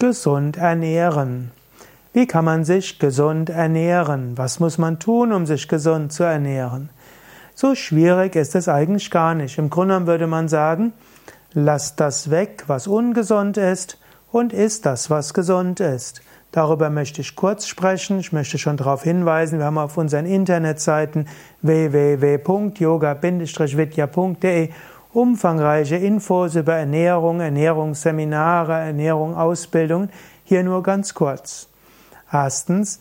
Gesund ernähren. Wie kann man sich gesund ernähren? Was muss man tun, um sich gesund zu ernähren? So schwierig ist es eigentlich gar nicht. Im Grunde würde man sagen, lass das weg, was ungesund ist, und isst das, was gesund ist. Darüber möchte ich kurz sprechen. Ich möchte schon darauf hinweisen, wir haben auf unseren Internetseiten www.yoga-vidya.de umfangreiche Infos über Ernährung, Ernährungsseminare, Ernährung, Ausbildung. Hier nur ganz kurz. Erstens,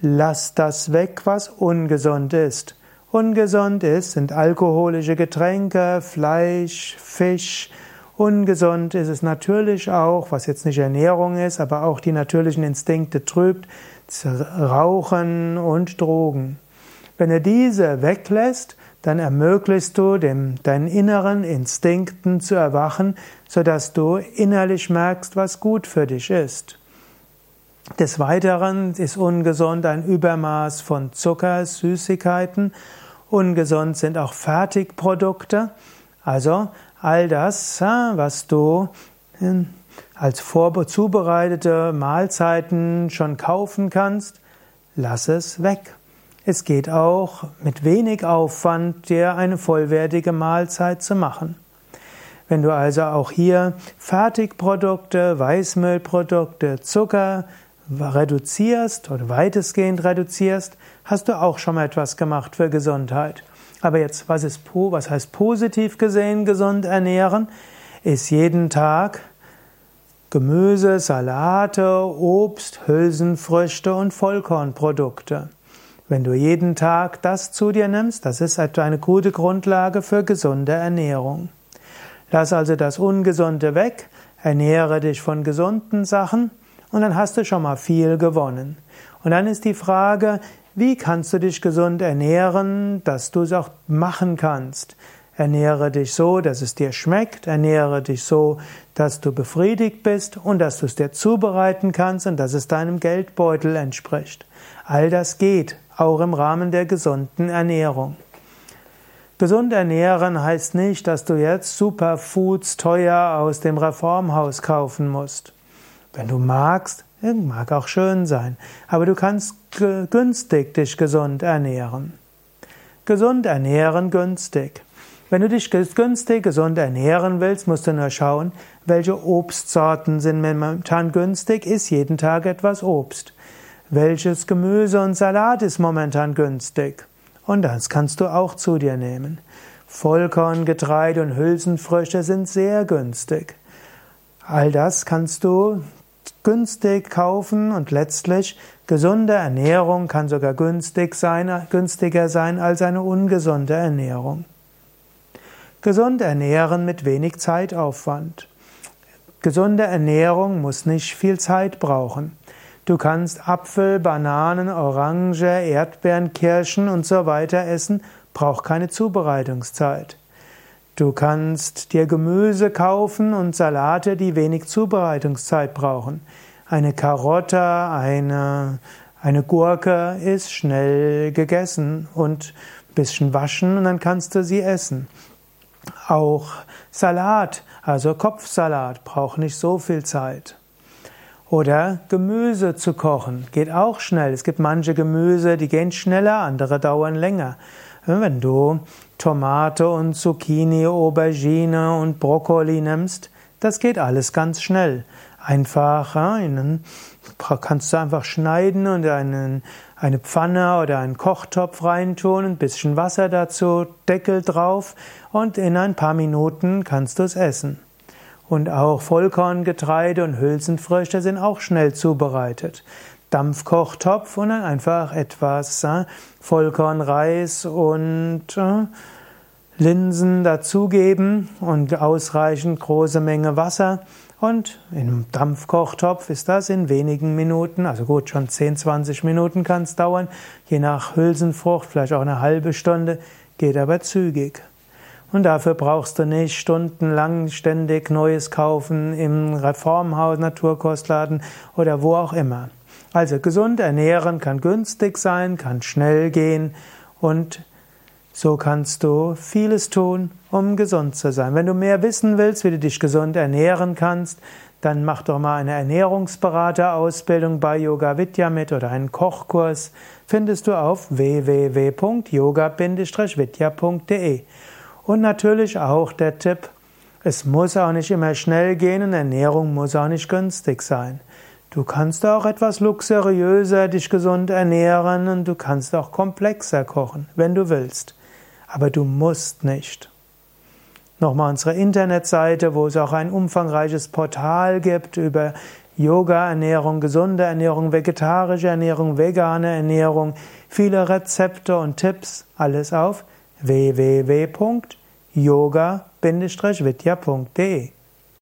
lass das weg, was ungesund ist. Ungesund ist, sind alkoholische Getränke, Fleisch, Fisch. Ungesund ist es natürlich auch, was jetzt nicht Ernährung ist, aber auch die natürlichen Instinkte trübt, Rauchen und Drogen. Wenn du diese weglässt, dann ermöglichst du dem, deinen inneren Instinkten zu erwachen, sodass du innerlich merkst, was gut für dich ist. Des Weiteren ist ungesund ein Übermaß von Zucker, Süßigkeiten. Ungesund sind auch Fertigprodukte. Also all das, was du hm, als vorzubereitete Mahlzeiten schon kaufen kannst, lass es weg. Es geht auch mit wenig Aufwand, dir eine vollwertige Mahlzeit zu machen. Wenn du also auch hier Fertigprodukte, Weißmehlprodukte, Zucker reduzierst oder weitestgehend reduzierst, hast du auch schon mal etwas gemacht für Gesundheit. Aber jetzt, was ist, was heißt positiv gesehen gesund ernähren? Ist jeden Tag Gemüse, Salate, Obst, Hülsenfrüchte und Vollkornprodukte. Wenn du jeden Tag das zu dir nimmst, das ist eine gute Grundlage für gesunde Ernährung. Lass also das Ungesunde weg, ernähre dich von gesunden Sachen und dann hast du schon mal viel gewonnen. Und dann ist die Frage, wie kannst du dich gesund ernähren, dass du es auch machen kannst? Ernähre dich so, dass es dir schmeckt, ernähre dich so, dass du befriedigt bist und dass du es dir zubereiten kannst und dass es deinem Geldbeutel entspricht. All das geht, auch im Rahmen der gesunden Ernährung. Gesund ernähren heißt nicht, dass du jetzt Superfoods teuer aus dem Reformhaus kaufen musst. Wenn du magst, mag auch schön sein, aber du kannst günstig dich gesund ernähren. Gesund ernähren günstig. Wenn du dich günstig gesund ernähren willst, musst du nur schauen, welche Obstsorten sind momentan günstig, isst jeden Tag etwas Obst. Welches Gemüse und Salat ist momentan günstig? Und das kannst du auch zu dir nehmen. Vollkorn, Getreide und Hülsenfrüchte sind sehr günstig. All das kannst du günstig kaufen und letztlich gesunde Ernährung kann sogar günstig sein, günstiger sein als eine ungesunde Ernährung. Gesund ernähren mit wenig Zeitaufwand. Gesunde Ernährung muss nicht viel Zeit brauchen. Du kannst Apfel, Bananen, Orange, Erdbeeren, Kirschen und so weiter essen, braucht keine Zubereitungszeit. Du kannst dir Gemüse kaufen und Salate, die wenig Zubereitungszeit brauchen. Eine Karotte, eine, eine Gurke ist schnell gegessen und ein bisschen waschen und dann kannst du sie essen. Auch Salat, also Kopfsalat, braucht nicht so viel Zeit. Oder Gemüse zu kochen. Geht auch schnell. Es gibt manche Gemüse, die gehen schneller, andere dauern länger. Wenn du Tomate und Zucchini, Aubergine und Brokkoli nimmst, das geht alles ganz schnell. Einfach, einen, kannst du einfach schneiden und einen, eine Pfanne oder einen Kochtopf reintun, ein bisschen Wasser dazu, Deckel drauf und in ein paar Minuten kannst du es essen. Und auch Vollkorngetreide und Hülsenfrüchte sind auch schnell zubereitet. Dampfkochtopf und dann einfach etwas äh, Vollkornreis und äh, Linsen dazugeben und ausreichend große Menge Wasser. Und im Dampfkochtopf ist das in wenigen Minuten, also gut, schon 10, 20 Minuten kann es dauern, je nach Hülsenfrucht, vielleicht auch eine halbe Stunde, geht aber zügig. Und dafür brauchst du nicht stundenlang ständig Neues kaufen im Reformhaus, Naturkostladen oder wo auch immer. Also gesund ernähren kann günstig sein, kann schnell gehen und so kannst du vieles tun, um gesund zu sein. Wenn du mehr wissen willst, wie du dich gesund ernähren kannst, dann mach doch mal eine Ernährungsberaterausbildung bei Yoga Vidya mit oder einen Kochkurs. Findest du auf www.yoga-vidya.de. Und natürlich auch der Tipp, es muss auch nicht immer schnell gehen und Ernährung muss auch nicht günstig sein. Du kannst auch etwas luxuriöser dich gesund ernähren und du kannst auch komplexer kochen, wenn du willst. Aber du musst nicht. Nochmal unsere Internetseite, wo es auch ein umfangreiches Portal gibt über Yoga-Ernährung, gesunde Ernährung, vegetarische Ernährung, vegane Ernährung, viele Rezepte und Tipps, alles auf www.yoga-vidya.de